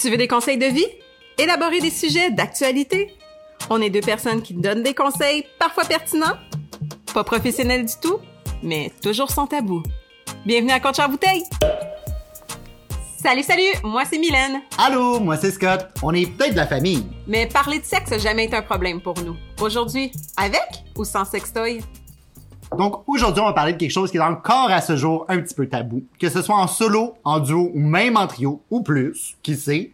Tu veux des conseils de vie? Élaborer des sujets d'actualité? On est deux personnes qui donnent des conseils parfois pertinents, pas professionnels du tout, mais toujours sans tabou. Bienvenue à Contre bouteille! Salut, salut! Moi, c'est Mylène. Allô, moi c'est Scott. On est peut-être de la famille. Mais parler de sexe n'a jamais été un problème pour nous. Aujourd'hui, avec ou sans sextoy? Donc aujourd'hui, on va parler de quelque chose qui est encore à ce jour un petit peu tabou. Que ce soit en solo, en duo ou même en trio, ou plus, qui sait,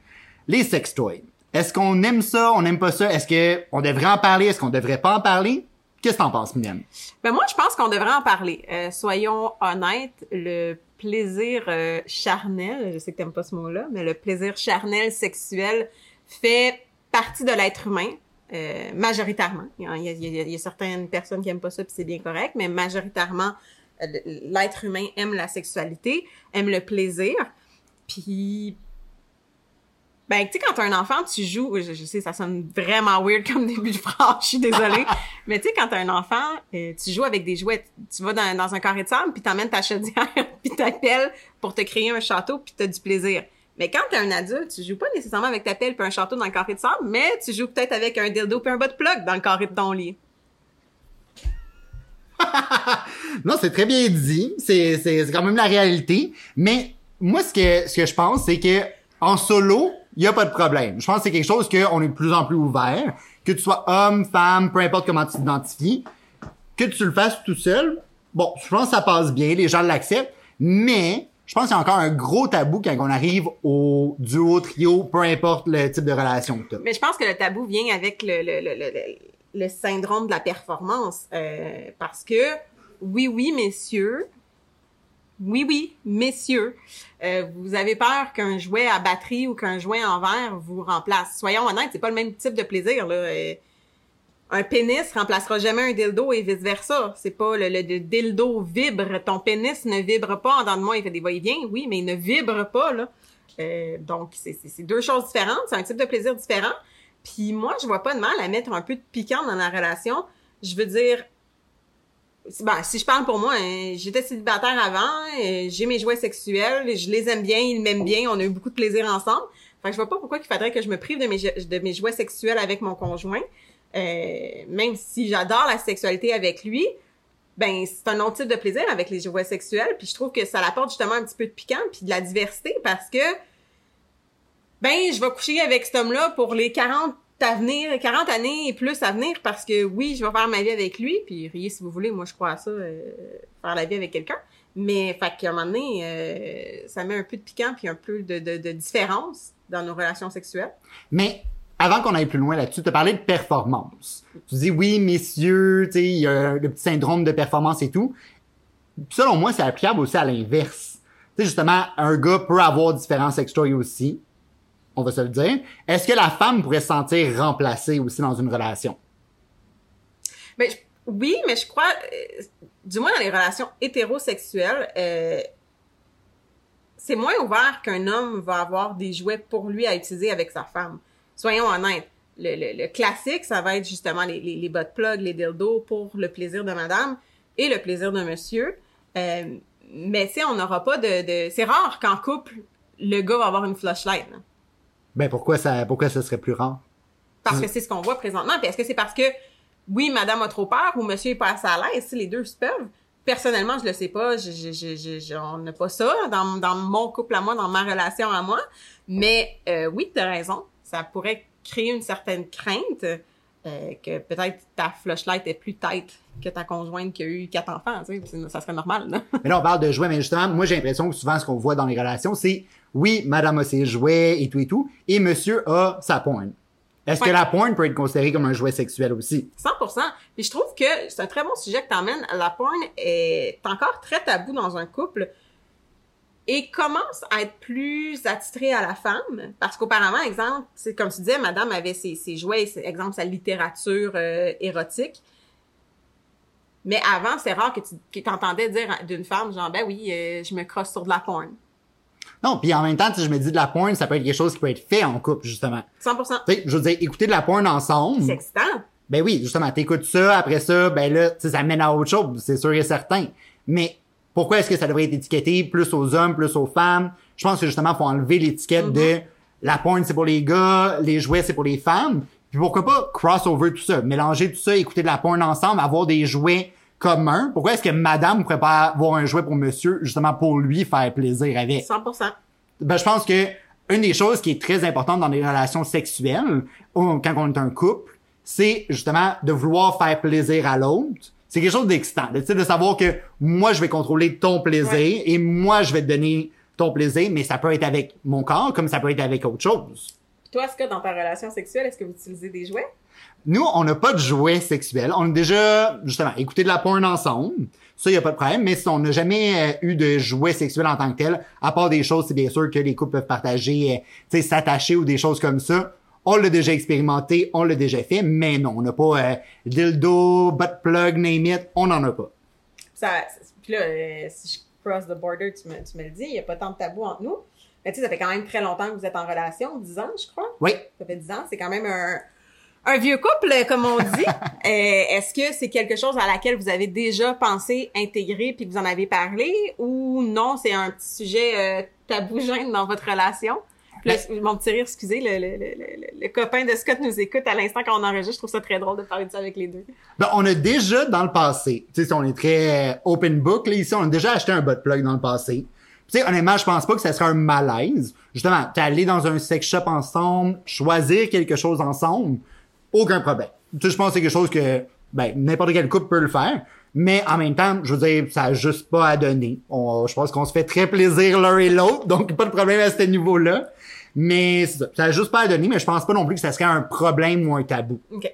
les sextoys. Est-ce qu'on aime ça, on n'aime pas ça? Est-ce que on devrait en parler? Est-ce qu'on devrait pas en parler? Qu'est-ce que t'en penses, Mylène? Ben moi, je pense qu'on devrait en parler. Euh, soyons honnêtes, le plaisir euh, charnel, je sais que t'aimes pas ce mot-là, mais le plaisir charnel sexuel fait partie de l'être humain. Euh, majoritairement. Il y, a, il, y a, il y, a, certaines personnes qui aiment pas ça, puis c'est bien correct, mais majoritairement, euh, l'être humain aime la sexualité, aime le plaisir. Puis, ben, tu sais, quand t'as un enfant, tu joues, je, je, sais, ça sonne vraiment weird comme début de phrase, je suis désolée, mais tu sais, quand t'as un enfant, euh, tu joues avec des jouets. Tu vas dans, dans un carré de sable, puis t'emmènes ta chaudière, puis t'appelles pour te créer un château, puis t'as du plaisir. Mais quand t'es un adulte, tu joues pas nécessairement avec ta pelle puis un château dans le carré de sable, mais tu joues peut-être avec un dildo puis un bas de plug dans le carré de ton lit. non, c'est très bien dit. C'est, c'est, c'est quand même la réalité. Mais moi, ce que, ce que je pense, c'est que en solo, il a pas de problème. Je pense que c'est quelque chose qu'on est de plus en plus ouvert. Que tu sois homme, femme, peu importe comment tu t'identifies. Que tu le fasses tout seul. Bon, je pense que ça passe bien. Les gens l'acceptent. Mais, je pense qu'il y a encore un gros tabou quand on arrive au duo, trio, peu importe le type de relation que tu Mais je pense que le tabou vient avec le, le, le, le, le syndrome de la performance. Euh, parce que, oui, oui, messieurs, oui, oui, messieurs, euh, vous avez peur qu'un jouet à batterie ou qu'un jouet en verre vous remplace. Soyons honnêtes, c'est pas le même type de plaisir, là. Euh, un pénis remplacera jamais un dildo et vice versa. C'est pas le, le, dildo vibre, ton pénis ne vibre pas en dedans de moi, il fait des va-et-vient, oui, mais il ne vibre pas là. Euh, donc c'est deux choses différentes, c'est un type de plaisir différent. Puis moi, je vois pas de mal à mettre un peu de piquant dans la relation. Je veux dire, ben, si je parle pour moi, hein, j'étais célibataire avant, euh, j'ai mes jouets sexuels, je les aime bien, ils m'aiment bien, on a eu beaucoup de plaisir ensemble. Fait que je vois pas pourquoi il faudrait que je me prive de mes, de mes jouets sexuels avec mon conjoint. Euh, même si j'adore la sexualité avec lui, ben c'est un autre type de plaisir avec les jouets sexuels. Puis je trouve que ça apporte justement un petit peu de piquant puis de la diversité parce que ben je vais coucher avec cet homme-là pour les 40 à venir, 40 années et plus à venir parce que oui, je vais faire ma vie avec lui. Puis riez si vous voulez, moi je crois à ça, euh, faire la vie avec quelqu'un. Mais fait qu'à un moment donné, euh, ça met un peu de piquant puis un peu de, de, de différence dans nos relations sexuelles. Mais avant qu'on aille plus loin là-dessus, tu as parlé de performance. Tu dis oui, messieurs, tu sais, il y a le petit syndrome de performance et tout. Selon moi, c'est applicable aussi à l'inverse. Tu sais, justement, un gars peut avoir différents sextoys aussi. On va se le dire. Est-ce que la femme pourrait se sentir remplacée aussi dans une relation? Ben, oui, mais je crois, euh, du moins dans les relations hétérosexuelles, euh, c'est moins ouvert qu'un homme va avoir des jouets pour lui à utiliser avec sa femme soyons honnêtes, le, le, le, classique, ça va être justement les, les, les butt plugs, les dildos pour le plaisir de madame et le plaisir de monsieur. Euh, mais tu on n'aura pas de... de... C'est rare qu'en couple, le gars va avoir une flashlight. Là. Ben pourquoi ça pourquoi ça serait plus rare? Parce que c'est ce qu'on voit présentement. Puis est-ce que c'est parce que oui, madame a trop peur ou monsieur est pas assez à l'aise, si les deux se peuvent? Personnellement, je le sais pas, je, je, je, je on n'a pas ça dans, dans mon couple à moi, dans ma relation à moi. Mais euh, oui, tu as raison ça pourrait créer une certaine crainte euh, que peut-être ta flashlight est plus tête que ta conjointe qui a eu quatre enfants, tu sais, ça serait normal. Non? mais là, on parle de jouets, mais justement, moi, j'ai l'impression que souvent, ce qu'on voit dans les relations, c'est, oui, madame a ses jouets et tout et tout, et monsieur a sa pointe. Est-ce que la porn peut être considérée comme un jouet sexuel aussi? 100%. Puis je trouve que c'est un très bon sujet que t'emmènes. La porn est encore très tabou dans un couple et commence à être plus attitré à la femme parce qu'auparavant exemple c'est comme tu disais madame avait ses, ses jouets exemple sa littérature euh, érotique mais avant c'est rare que tu t'entendais dire d'une femme genre ben oui euh, je me crosse sur de la porn non, puis en même temps, je me dis de la porn, ça peut être quelque chose qui peut être fait en couple, justement. 100%. Tu sais, je veux dire, écouter de la porn ensemble. C'est excitant. Ben oui, justement, t'écoutes ça, après ça, ben là, ça mène à autre chose, c'est sûr et certain. Mais pourquoi est-ce que ça devrait être étiqueté plus aux hommes, plus aux femmes? Je pense que justement, faut enlever l'étiquette mm -hmm. de la porn c'est pour les gars, les jouets c'est pour les femmes. Puis pourquoi pas crossover tout ça, mélanger tout ça, écouter de la porn ensemble, avoir des jouets communs. Pourquoi est-ce que madame pourrait pas avoir un jouet pour monsieur, justement pour lui faire plaisir avec? 100%. Ben, je pense que une des choses qui est très importante dans les relations sexuelles, quand on est un couple, c'est justement de vouloir faire plaisir à l'autre. C'est quelque chose d'excitant, tu sais, de savoir que moi je vais contrôler ton plaisir Ouais. et moi je vais te donner ton plaisir, mais ça peut être avec mon corps comme ça peut être avec autre chose. Puis toi, est-ce que dans ta relation sexuelle, est-ce que vous utilisez des jouets? Nous, on n'a pas de jouets sexuels. On a déjà, justement, écouté de la porn ensemble. Ça, y a pas de problème. Mais si on n'a jamais euh, eu de jouets sexuels en tant que tel, à part des choses, c'est bien sûr que les couples peuvent partager, euh, tu sais, s'attacher ou des choses comme ça. On l'a déjà expérimenté, on l'a déjà fait, mais non, on n'a pas euh, dildo, butt plug, name it, on n'en a pas. Ça, puis là, euh, si je cross the border, tu me, tu me le dis, il n'y a pas tant de tabou entre nous. Mais tu sais, ça fait quand même très longtemps que vous êtes en relation, 10 ans, je crois. Oui. Ça fait 10 ans, c'est quand même un, un vieux couple, comme on dit. Euh, Est-ce que c'est quelque chose à laquelle vous avez déjà pensé intégrer puis que vous en avez parlé ou non, c'est un petit sujet euh, tabou gêne dans votre relation? Là, mon petit rire, excusez, le, le, le, le- le copain de Scott nous écoute à l'instant quand on enregistre. Je trouve ça très drôle de parler de ça avec les deux. Ben, on a déjà dans le passé, tu sais, on est très euh, open book, là, ici, on a déjà acheté un butt plug dans le passé. Tu sais, honnêtement, je pense pas que ça serait un malaise. Justement, allé dans un sex shop ensemble, choisir quelque chose ensemble, aucun problème. Tu sais, je pense que c'est quelque chose que, ben, n'importe quel couple peut le faire. Mais en même temps, je veux dire, ça a juste pas à donner. On, je pense qu'on se fait très plaisir l'un et l'autre, donc pas de problème à ce niveau-là. Mais ça, ça a juste pas à donner, mais je pense pas non plus que ça serait un problème ou un tabou. OK.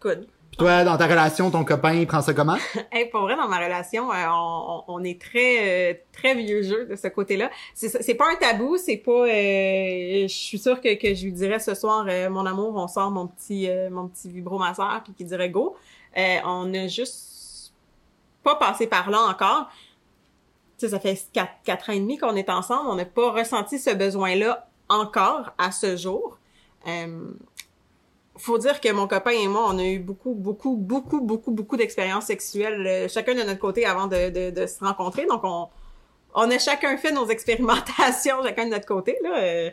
Good. Puis toi, dans ta relation, ton copain, il prend ça comment? Hey, pour vrai, dans ma relation, euh, on, est très euh, très vieux jeu de ce côté-là. C'est pas un tabou, c'est pas. euh, je suis sûre que, que je lui dirais ce soir, euh, mon amour, on sort mon petit euh, mon petit vibromasseur, puis qu'il dirait go. Euh, on a juste pas passé par là encore. Tu sais, ça fait quatre, quatre ans et demi qu'on est ensemble. On n'a pas ressenti ce besoin-là encore à ce jour. Euh, faut dire que mon copain et moi, on a eu beaucoup, beaucoup, beaucoup, beaucoup, beaucoup d'expériences sexuelles, euh, chacun de notre côté avant de, de, de se rencontrer. Donc, on, on a chacun fait nos expérimentations, chacun de notre côté. Là, euh,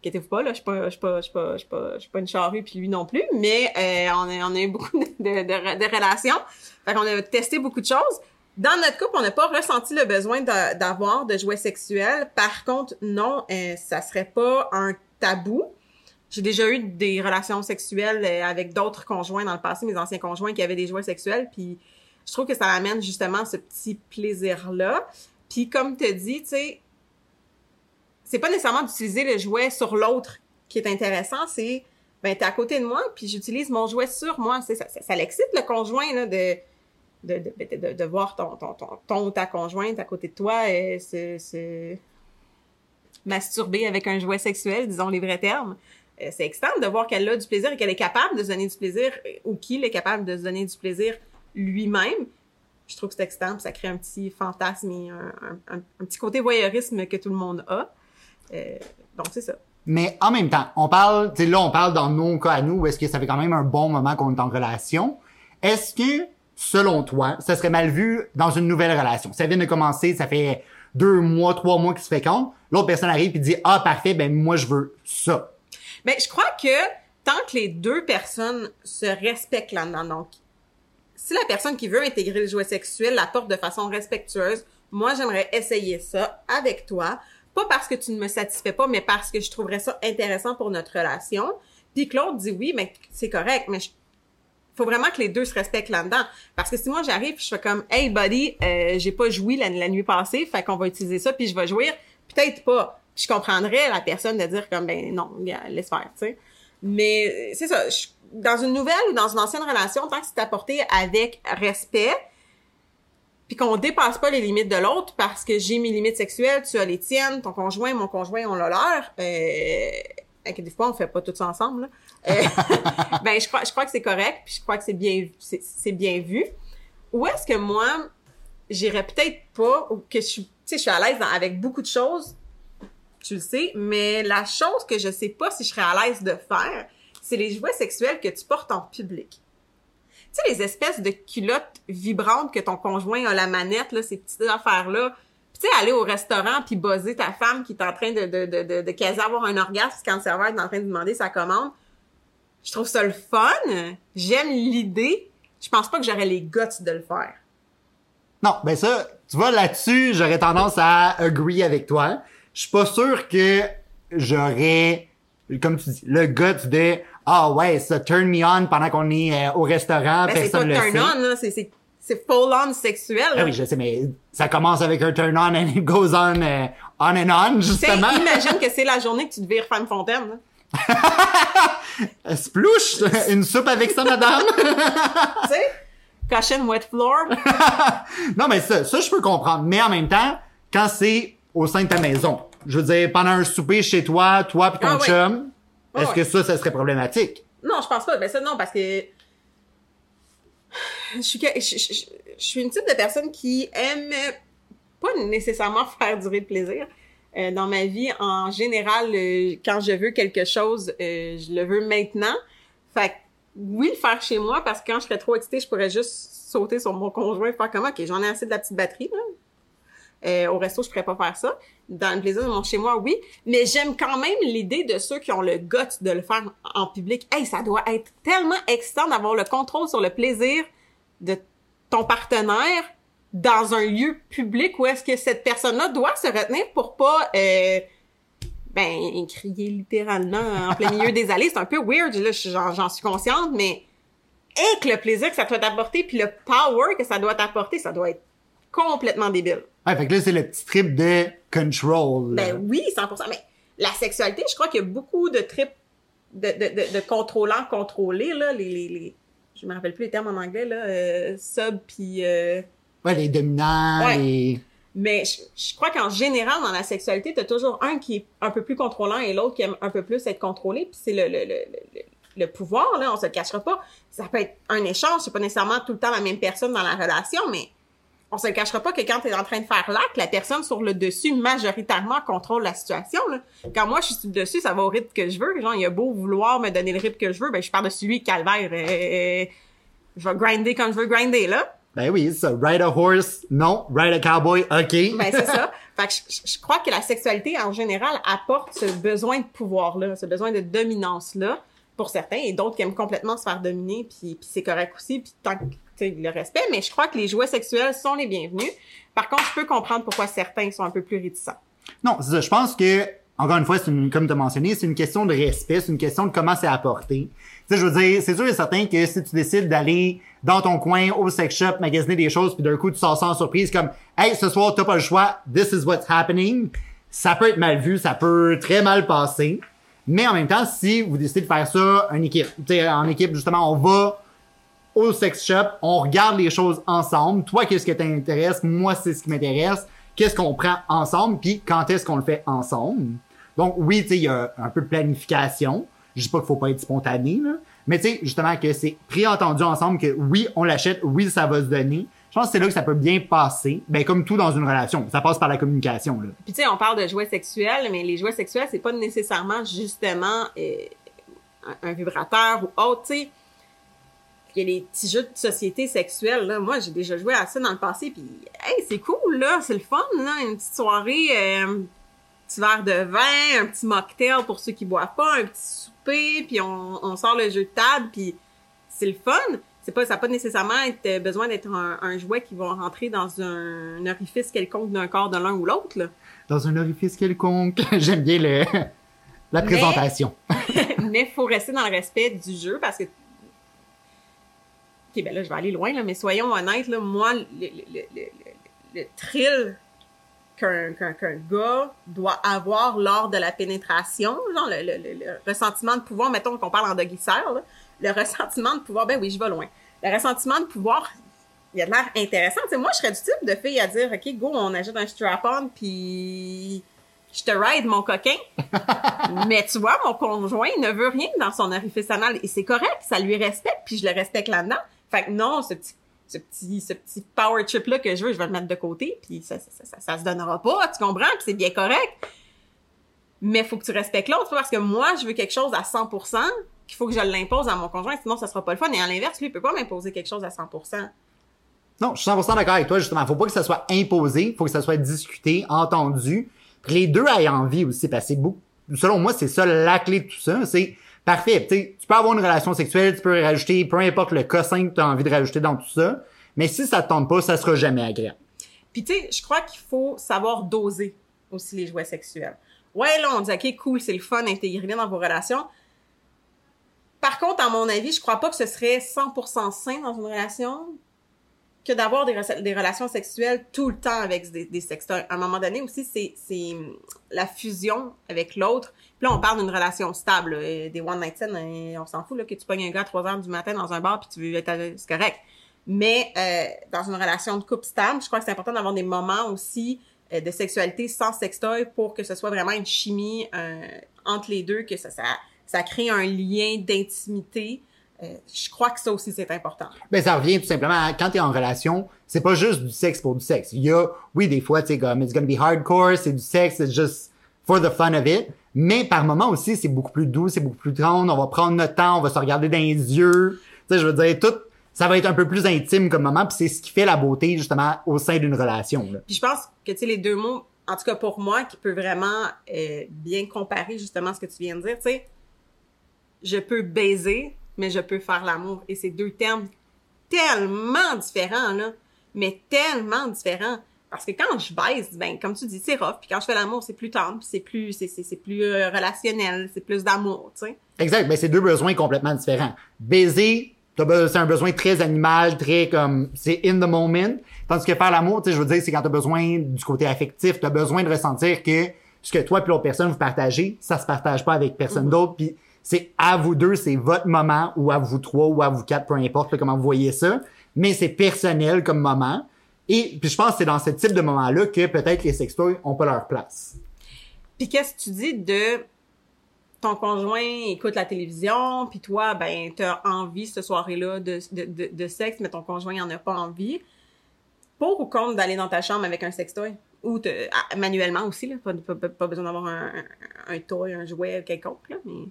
inquiétez-vous pas, là, je suis pas, je suis pas, je suis pas, je suis pas, je suis pas une charrue puis lui non plus, mais euh, on a, on a eu beaucoup de, de, de, de relations. Fait qu'on a testé beaucoup de choses. Dans notre couple, on n'a pas ressenti le besoin d'a- d'avoir de jouets sexuels. Par contre, non, euh, ça serait pas un tabou. J'ai déjà eu des relations sexuelles euh, avec d'autres conjoints dans le passé, mes anciens conjoints qui avaient des jouets sexuels, puis je trouve que ça amène justement ce petit plaisir-là. Puis comme tu dit, tu sais, c'est pas nécessairement d'utiliser le jouet sur l'autre qui est intéressant, c'est ben t'es à côté de moi, puis j'utilise mon jouet sur moi. Ça, ça, ça l'excite le conjoint là de de, de, de, de voir ton, ton, ton, ta conjointe à côté de toi et se, se masturber avec un jouet sexuel, disons les vrais termes. Euh, c'est excitant de voir qu'elle a du plaisir et qu'elle est capable de se donner du plaisir euh, ou qu'il est capable de se donner du plaisir lui-même. Je trouve que c'est excitant, puis ça crée un petit fantasme et un, un, un- petit côté voyeurisme que tout le monde a. Euh, donc c'est ça. Mais en même temps, on parle, tu là, on parle dans nos cas à nous, où est-ce que ça fait quand même un bon moment qu'on est en relation. Est-ce que, selon toi, ça serait mal vu dans une nouvelle relation? Ça vient de commencer, ça fait deux mois, trois mois qu'ils se fréquentent. L'autre personne arrive et dit, ah, parfait, ben, moi, je veux ça. Ben, je crois que tant que les deux personnes se respectent là-dedans, donc, si la personne qui veut intégrer le jouet sexuel l'apporte de façon respectueuse, moi, j'aimerais essayer ça avec toi. Pas parce que tu ne me satisfais pas, mais parce que je trouverais ça intéressant pour notre relation. Puis Claude dit oui, mais c'est correct, mais je- faut vraiment que les deux se respectent là-dedans. Parce que si moi j'arrive je fais comme Hey buddy, euh, j'ai pas joui la, nuit passée, fait qu'on va utiliser ça puis je vais jouir, peut-être pas. Je comprendrais la personne de dire comme ben non, laisse faire, tu sais. Mais euh, c'est ça, dans une nouvelle ou dans une ancienne relation, tant que c'est apporté avec respect, puis qu'on dépasse pas les limites de l'autre parce que j'ai mes limites sexuelles, tu as les tiennes, ton conjoint, mon conjoint, on l'a leur. Euh, inquiétez-vous pas, on fait pas tout ça ensemble. Là. Euh, ben je crois, je crois que c'est correct, puis je crois que c'est bien, c'est, bien vu. Où est-ce que moi, j'irais peut-être pas, ou que je suis, tu sais, je suis à l'aise avec beaucoup de choses, tu le sais, mais la chose que je sais pas si je serais à l'aise de faire, c'est les jouets sexuels que tu portes en public. Tu sais, les espèces de culottes vibrantes que ton conjoint a la manette, là, ces petites affaires-là. Tu sais, aller au restaurant puis buzzer ta femme qui est en train de, de, de, de, de quasi avoir un orgasme quand le serveur est en train de demander sa commande. Je trouve ça le fun. J'aime l'idée. Je pense pas que j'aurais les guts de le faire. Non, ben ça, tu vois, là-dessus, j'aurais tendance à agree avec toi. Je suis pas sûr que j'aurais, comme tu dis, le guts de ah ouais, ça turn me on pendant qu'on est euh, au restaurant, Ben, c'est pas personne le turn on, là. C'est, c'est, full on sexuel. Ah oui, je sais, mais ça commence avec un turn on and it goes on, euh, on and on, justement. imagine que c'est la journée que tu vires femme fontaine, Splouche! Une soupe avec ça, madame! tu sais? Wet floor. non, mais ça, ça, je peux comprendre. Mais en même temps, quand c'est au sein de ta maison, je veux dire, pendant un souper chez toi, toi pis ton Ah chum, Ah est-ce que ça, ça serait problématique? Non, je pense pas. Ben ça, non, parce que je suis, une type de personne qui aime pas nécessairement faire durer le plaisir. Euh, dans ma vie, en général, euh, quand je veux quelque chose, euh, je le veux maintenant. Fait que, oui, le faire chez moi, parce que quand je serais trop excitée, je pourrais juste sauter sur mon conjoint et faire comme, OK, j'en ai assez de la petite batterie, là. Euh, au resto, je pourrais pas faire ça. Dans le plaisir de mon chez moi, oui. Mais j'aime quand même l'idée de ceux qui ont le gut de le faire en public. Hey, ça doit être tellement excitant d'avoir le contrôle sur le plaisir de ton partenaire dans un lieu public où est-ce que cette personne-là doit se retenir pour pas, euh, ben, crier littéralement en plein milieu des allées. C'est un peu weird, là, je- j'en j'en suis consciente, mais et que le plaisir que ça doit t'apporter puis le power que ça doit t'apporter, ça doit être complètement débile. Ouais, fait que là, c'est le petit trip de control. Ben oui, 100%. Mais la sexualité, je crois qu'il y a beaucoup de trips de, de, de, de contrôlants contrôlés, là, les, les, les, je me rappelle plus les termes en anglais, là, euh, sub puis euh, Ouais, les dominants, Ouais. les... mais je, je crois qu'en général, dans la sexualité, t'as toujours un qui est un peu plus contrôlant et l'autre qui aime un peu plus être contrôlé, puis c'est le, le, le, le, le pouvoir, là, on se le cachera pas. Ça peut être un échange, c'est pas nécessairement tout le temps la même personne dans la relation, mais on se le cachera pas que quand t'es en train de faire l'acte, la personne sur le dessus majoritairement contrôle la situation. Là. Quand moi je suis sur le dessus, ça va au rythme que je veux. Genre, il a beau vouloir me donner le rythme que je veux, ben je pars dessus lui, calvaire. euh, je vais grinder quand je veux grinder, là. Ben oui, c'est ça. Ride a horse, non. Ride a cowboy, OK. Ben c'est ça. Fait que je, je- je crois que la sexualité en général apporte ce besoin de pouvoir-là, ce besoin de dominance-là pour certains et d'autres qui aiment complètement se faire dominer, puis, puis c'est correct aussi, puis tant que le respect. Mais je crois que les jouets sexuels sont les bienvenus. Par contre, je peux comprendre pourquoi certains sont un peu plus réticents. Non, ça. Je pense que, encore une fois, c'est une, comme tu as mentionné, c'est une question de respect, c'est une question de comment c'est apporté. Tu sais, je veux dire, c'est sûr et certain que si tu décides d'aller dans ton coin au sex shop, magasiner des choses, puis d'un coup, tu sors sans surprise comme, hey, ce soir, t'as pas le choix, this is what's happening, ça peut être mal vu, ça peut très mal passer. Mais en même temps, si vous décidez de faire ça en équipe, en équipe, justement, on va au sex shop, on regarde les choses ensemble. Toi, qu'est-ce que t'intéresse? Moi, c'est ce qui m'intéresse. Qu'est-ce qu'on prend ensemble? Puis quand est-ce qu'on le fait ensemble? Donc, oui, tu sais, il y a un peu de planification. Je dis pas qu'il faut pas être spontané, là. Mais tu sais, justement, que c'est préentendu ensemble que oui, on l'achète, oui, ça va se donner. Je pense que c'est là que ça peut bien passer. Ben, comme tout dans une relation. Ça passe par la communication, là. Puis tu sais, on parle de jouets sexuels, mais les jouets sexuels, c'est pas nécessairement justement euh, un, vibrateur ou autre, tu. Il y a les petits jeux de société sexuelle, là. Moi, j'ai déjà joué à ça dans le passé, puis hey, c'est cool, là, c'est le fun, là, une petite soirée, euh, un petit verre de vin, un petit mocktail pour ceux qui boivent pas, un petit souper, puis on, on sort le jeu de table, puis c'est le fun. C'est pas, ça n'a pas nécessairement être, besoin d'être un, un jouet qui va rentrer dans un, orifice quelconque d'un corps de l'un ou l'autre. Dans un orifice quelconque. J'aime bien le, la présentation. mais faut rester dans le respect du jeu parce que ok ben là je vais aller loin là mais soyons honnêtes là moi le, le, le, le, thrill qu'un gars doit avoir lors de la pénétration genre le, le, le, le ressentiment de pouvoir mettons qu'on parle en là, le ressentiment de pouvoir ben oui je vais loin le ressentiment de pouvoir il a l'air intéressant tu sais moi je serais du type de fille à dire ok go on achète un strap-on puis je te ride mon coquin mais tu vois, mon conjoint ne veut rien dans son orifice anal et c'est correct, ça lui respecte, puis je le respecte là-dedans. Fait que non, ce petit, ce petit, ce petit power trip là que je veux, je vais le mettre de côté, puis ça, ça, ça, ça, ça se donnera pas, tu comprends, puis c'est bien correct. Mais faut que tu respectes l'autre, parce que moi, je veux quelque chose à 100%, qu'il faut que je l'impose à mon conjoint, sinon ça sera pas le fun. Et à l'inverse, lui, il peut pas m'imposer quelque chose à 100%. Non, je suis 100% d'accord avec toi, justement. Faut pas que ça soit imposé, faut que ça soit discuté, entendu. Puis les deux aient envie aussi, parce que beaucoup, selon moi, c'est ça la clé de tout ça. C'est parfait. sais, tu peux avoir une relation sexuelle, tu peux rajouter, peu importe le cossin que tu as envie de rajouter dans tout ça. Mais si ça te tente pas, ça sera jamais agréable. Puis tu sais, je crois qu'il faut savoir doser aussi les jouets sexuels. Ouais, là, on dit, OK, cool, c'est le fun, intégrer dans vos relations. Par contre, à mon avis, je crois pas que ce serait 100% sain dans une relation que d'avoir des, relations sexuelles tout le temps avec des, sextoys. À un moment donné aussi, c'est, la fusion avec l'autre. Puis là, on parle d'une relation stable, des one night stands, on s'en fout que tu pognes un gars à 3 heures du matin dans un bar puis tu veux être c'est correct. Mais euh, dans une relation de couple stable, je crois que c'est important d'avoir des moments aussi euh, de sexualité sans sextoy pour que ce soit vraiment une chimie euh, entre les deux, que ça, ça crée un lien d'intimité euh, je crois que ça aussi, c'est important. Ben, ça revient tout simplement à, quand t'es en relation, c'est pas juste du sexe pour du sexe. Il y a, oui, des fois, tu sais, comme, it's gonna be hardcore, c'est du sexe, c'est just for the fun of it. Mais par moment aussi, c'est beaucoup plus doux, c'est beaucoup plus tendre, on va prendre notre temps, on va se regarder dans les yeux. Tu sais, je veux dire, tout, ça va être un peu plus intime comme moment, puis c'est ce qui fait la beauté, justement, au sein d'une relation. Là. Puis je pense que, tu sais, les deux mots, en tout cas pour moi, qui peut vraiment euh, bien comparer justement ce que tu viens de dire, tu sais, je peux baiser, mais je peux faire l'amour. Et c'est deux termes tellement différents, là. Mais tellement différents. Parce que quand je baise, ben, comme tu dis, c'est rough. Puis quand je fais l'amour, c'est plus tendre, c'est plus, c'est, c'est, plus euh, relationnel, c'est plus d'amour, tu sais. Exact. Ben, c'est deux besoins complètement différents. Baiser, c'est un besoin très animal, très comme, c'est in the moment. Tandis que faire l'amour, tu sais, je veux dire, c'est quand t'as besoin du côté affectif, t'as besoin de ressentir que ce que toi et l'autre personne vous partagez, ça se partage pas avec personne mm-hmm. d'autre. Puis c'est à vous deux, c'est votre moment, ou à vous trois, ou à vous quatre, peu importe comment vous voyez ça. Mais c'est personnel comme moment. Et puis je pense que c'est dans ce type de moment-là que peut-être les sextoys ont pas leur place. Puis qu'est-ce que tu dis de ton conjoint écoute la télévision, puis toi, ben, t'as envie ce soirée-là de, de, sexe, mais ton conjoint en a pas envie. Pour ou contre d'aller dans ta chambre avec un sextoy? Ou ah, manuellement aussi, là, pas, pas, besoin d'avoir un, un, un, toy, un jouet quelconque, là, mais...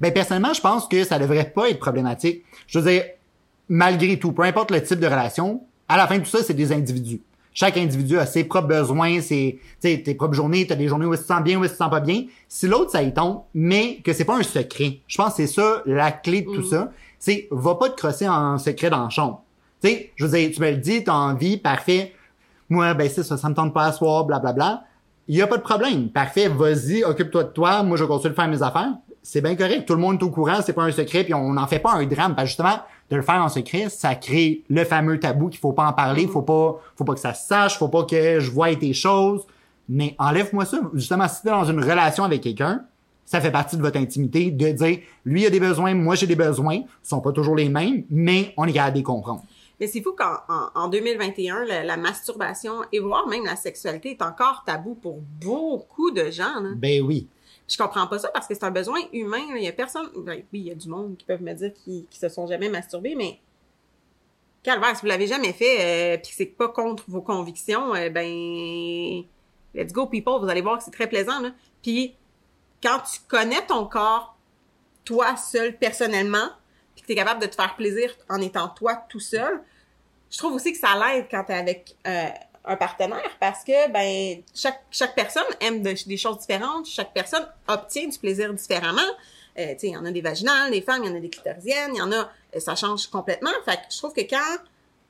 Ben personnellement, je pense que ça devrait pas être problématique. Je veux dire, malgré tout, peu importe le type de relation, à la fin de tout ça, c'est des individus. Chaque individu a ses propres besoins, ses, tes propres journées, t'as des journées où tu te sens bien, où tu te sens pas bien. Si l'autre, ça y tombe, mais que c'est pas un secret. Je pense que c'est ça, la clé de tout mm. ça. C'est, va pas te crosser en secret dans la chambre. Tu sais, je veux dire, tu me le dis, t'as envie, parfait. Moi, ben c'est ça, ça me tente pas à soir, blablabla. Il y a pas de problème. Parfait, vas-y, occupe-toi de toi. Moi, je vais continuer de faire mes affaires c'est bien correct. Tout le monde est au courant, c'est pas un secret, puis on n'en fait pas un drame. Parce justement, de le faire en secret, ça crée le fameux tabou qu'il faut pas en parler, faut pas, faut pas que ça se sache, faut pas que je voie tes choses. Mais enlève-moi ça. Justement, si t'es dans une relation avec quelqu'un, ça fait partie de votre intimité de dire, lui a des besoins, moi j'ai des besoins, ils sont pas toujours les mêmes, mais on est capable de les comprendre. Mais c'est fou qu'en en, 2021, la, masturbation et voire même la sexualité est encore tabou pour beaucoup de gens. Ben oui. Je comprends pas ça parce que c'est un besoin humain. Il y a personne. Ben, oui, il y a du monde qui peuvent me dire qu'ils qui se sont jamais masturbés, mais calvaire, si vous l'avez jamais fait, euh, puis que c'est pas contre vos convictions, euh, ben let's go people, vous allez voir que c'est très plaisant. Là. Puis quand tu connais ton corps, toi seul personnellement, puis que tu es capable de te faire plaisir en étant toi tout seul, je trouve aussi que ça l'aide quand tu es avec euh, un partenaire parce que ben chaque chaque personne aime des choses différentes, chaque personne obtient du plaisir différemment. Euh, il y en a des vaginales, des femmes, il y en a des clitoriennes, il y en a, euh, ça change complètement. Fait que je trouve que quand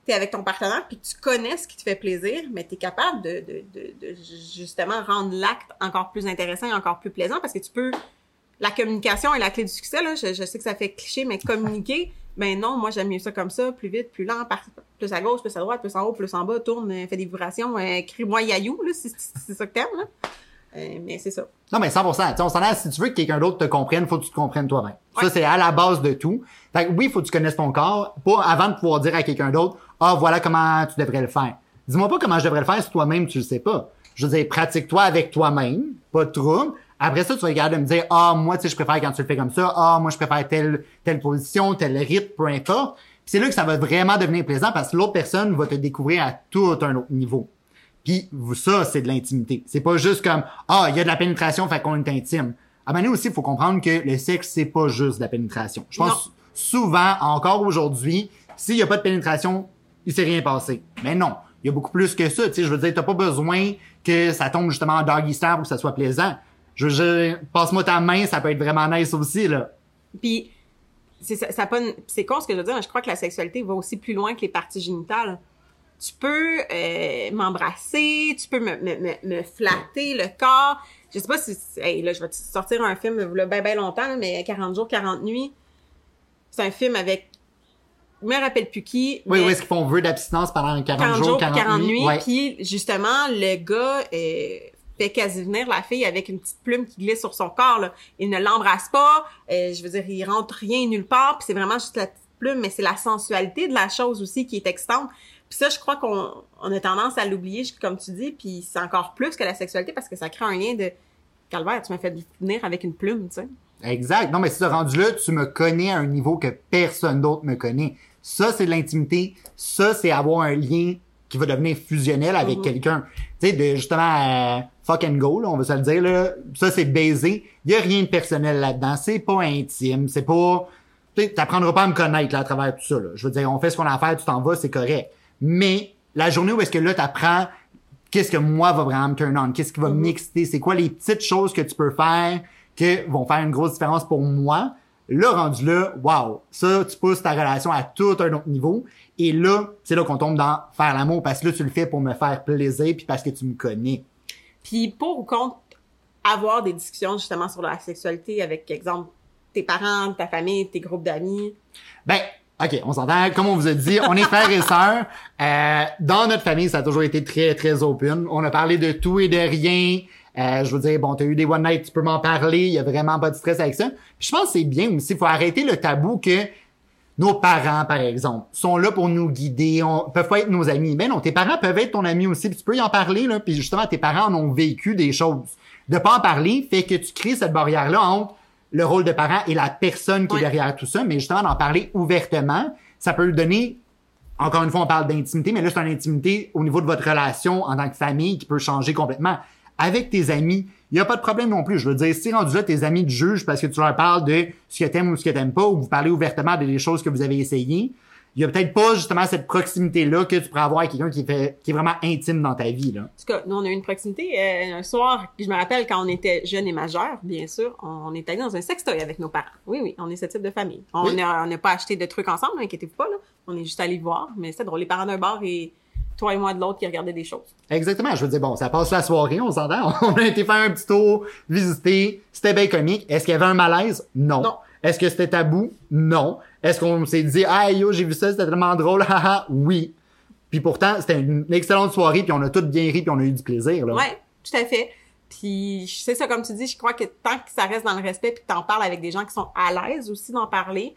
tu avec ton partenaire puis que tu connais ce qui te fait plaisir, mais tu es capable de, de, de, de, justement rendre l'acte encore plus intéressant et encore plus plaisant parce que tu peux la communication est la clé du succès là, je, je sais que ça fait cliché mais communiquer ben non, moi j'aime mieux ça comme ça, plus vite, plus lent, plus à gauche, plus à droite, plus en haut, plus en bas, tourne, euh, fais des vibrations, euh, crie-moi yayou, là, si c'est ça que t'aimes, là. Euh, mais c'est ça. Non, mais 100%. on s'en a, si tu veux que quelqu'un d'autre te comprenne, faut que tu te comprennes toi-même. Ça, c'est à la base de tout. Fait que oui, faut que tu connaisses ton corps, pas avant de pouvoir dire à quelqu'un d'autre, ah, voilà comment tu devrais le faire. Dis-moi pas comment je devrais le faire si toi-même tu le sais pas. Je veux dire, pratique-toi avec toi-même, pas de trouble. Après ça, tu vas regarder me dire, ah, moi, tu sais, je préfère quand tu le fais comme ça. Ah, moi, je préfère telle, telle position, tel rythme, peu importe. c'est là que ça va vraiment devenir plaisant parce que l'autre personne va te découvrir à tout un autre niveau. Puis ça, c'est de l'intimité. C'est pas juste comme, ah, il y a de la pénétration, fait qu'on est intime. À un aussi, il faut comprendre que le sexe, c'est pas juste de la pénétration. Je pense souvent, encore aujourd'hui, s'il y a pas de pénétration, il s'est rien passé. Mais non, il y a beaucoup plus que ça. Tu sais, je veux dire, t'as pas besoin que ça tombe justement en doggy style pour que ça soit plaisant. Je veux dire, passe-moi ta main, ça peut être vraiment nice aussi, là. Puis, c'est ça, ça a pas une- c'est con ce que je veux dire, mais je crois que la sexualité va aussi plus loin que les parties génitales. Tu peux euh, m'embrasser, tu peux me, me, me, me flatter le corps. Je sais pas si... Hey, là, je vais te sortir un film, là, ben, ben longtemps, mais 40 jours, 40 nuits. C'est un film avec... Je me rappelle plus qui. Oui, mais- où est-ce qu'ils font vœu d'abstinence pendant 40, 40 jours, puis 40, nuits? Ouais. Puis justement, le gars euh, fait quasi venir la fille avec une petite plume qui glisse sur son corps. Là. Il ne l'embrasse pas. euh, je veux dire, il rentre rien nulle part. Puis c'est vraiment juste la petite plume, mais c'est la sensualité de la chose aussi qui est excitante. Puis ça, je crois qu'on on a tendance à l'oublier, comme tu dis. Puis c'est encore plus que la sexualité parce que ça crée un lien de calvaire. Tu m'as fait venir avec une plume, tu sais. Exact. Non, mais si tu rendu là, tu me connais à un niveau que personne d'autre me connaît. Ça, c'est de l'intimité. Ça, c'est avoir un lien qui va devenir fusionnel avec Mhm. quelqu'un. Tu sais, de justement euh, fuck and go, là, on va se le dire, là. Ça, c'est baiser. Il y a rien de personnel là-dedans. C'est pas intime. C'est pas... Tu t'apprendras pas à me connaître, là, à travers tout ça, là. Je veux dire, on fait ce qu'on a à faire, tu t'en vas, c'est correct. Mais, la journée où est-ce que là, t'apprends qu'est-ce que moi va vraiment me turn on, qu'est-ce qui va Mhm. m'exciter, c'est quoi les petites choses que tu peux faire qui vont faire une grosse différence pour moi. Là, rendu là, wow, ça, tu pousses ta relation à tout un autre niveau. Et là, c'est là qu'on tombe dans faire l'amour parce que là, tu le fais pour me faire plaisir puis parce que tu me connais. Puis pour ou contre avoir des discussions justement sur la sexualité avec, exemple, tes parents, ta famille, tes groupes d'amis? Ben, OK, on s'entend. Comme on vous a dit, on est frères et sœurs. Euh, dans notre famille, ça a toujours été très, très open. On a parlé de tout et de rien. Euh, je veux dire, bon, t'as eu des one night, tu peux m'en parler. Il y a vraiment pas de stress avec ça. Puis je pense que c'est bien aussi. faut arrêter le tabou que nos parents, par exemple, sont là pour nous guider, on, peuvent pas être nos amis. Mais non, tes parents peuvent être ton ami aussi, puis tu peux y en parler, là, puis justement, tes parents en ont vécu des choses. De pas en parler fait que tu crées cette barrière-là entre le rôle de parent et la personne qui est derrière tout ça, mais justement, d'en parler ouvertement, ça peut donner, encore une fois, on parle d'intimité, mais là, c'est une intimité au niveau de votre relation en tant que famille qui peut changer complètement. Avec tes amis, il n'y a pas de problème non plus. Je veux dire, si rendu là, tes amis te jugent parce que tu leur parles de ce que t'aimes ou ce que t'aimes pas, ou vous parlez ouvertement des choses que vous avez essayées, il y a peut-être pas justement cette proximité-là que tu pourrais avoir avec quelqu'un qui, fait, qui est vraiment intime dans ta vie. Là. En tout cas, nous, on a eu une proximité. euh, un soir, je me rappelle quand on était jeunes et majeurs, bien sûr, on est allé dans un sextoy avec nos parents. Oui, oui, on est ce type de famille. On Oui. n'a pas acheté de trucs ensemble, inquiétez-vous pas, là. On est juste allé voir, mais c'est drôle. Les parents d'un bar et toi et moi de l'autre qui regardaient des choses. Exactement. Je veux dire, bon, ça passe la soirée, on s'entend. On a été faire un petit tour, visiter. C'était bien comique. Est-ce qu'il y avait un malaise? Non. Non. Est-ce que c'était tabou? Non. Est-ce qu'on s'est dit, ah, yo, j'ai vu ça, c'était tellement drôle, haha, oui. Puis pourtant, c'était une excellente soirée, puis on a tous bien ri, puis on a eu du plaisir, là. Ouais, tout à fait. Puis c'est ça, comme tu dis, je crois que tant que ça reste dans le respect puis que t'en parles avec des gens qui sont à l'aise aussi d'en parler,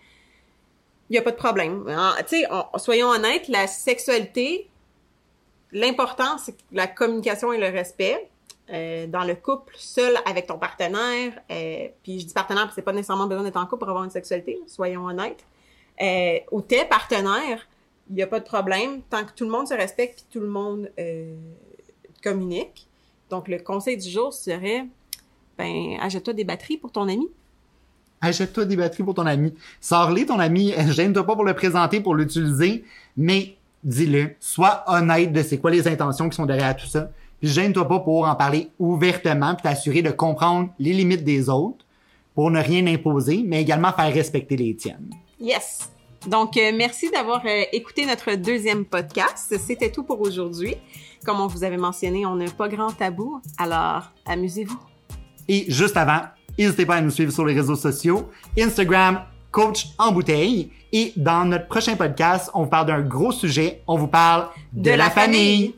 il y a pas de problème. Tu sais, on- soyons honnêtes, la sexualité, l'important, c'est la communication et le respect. Euh, dans le couple, seul avec ton partenaire, euh, puis je dis partenaire, c'est pas nécessairement besoin d'être en couple pour avoir une sexualité, soyons honnêtes. Euh, ou tes partenaires, il n'y a pas de problème, tant que tout le monde se respecte puis tout le monde euh, communique. Donc, le conseil du jour serait, ben, achète-toi des batteries pour ton ami. Achète-toi des batteries pour ton ami. Sors-les, ton ami. Gêne-toi pas pour le présenter, pour l'utiliser, mais dis-le. Sois honnête de c'est quoi les intentions qui sont derrière tout ça. Puis gêne-toi pas pour en parler ouvertement, puis t'assurer de comprendre les limites des autres pour ne rien imposer, mais également faire respecter les tiennes. Yes! Donc, euh, merci d'avoir euh, écouté notre deuxième podcast. C'était tout pour aujourd'hui. Comme on vous avait mentionné, on n'a pas grand tabou, alors amusez-vous. Et juste avant, n'hésitez pas à nous suivre sur les réseaux sociaux, Instagram, coach en bouteille. Et dans notre prochain podcast, on vous parle d'un gros sujet. On vous parle de, la famille.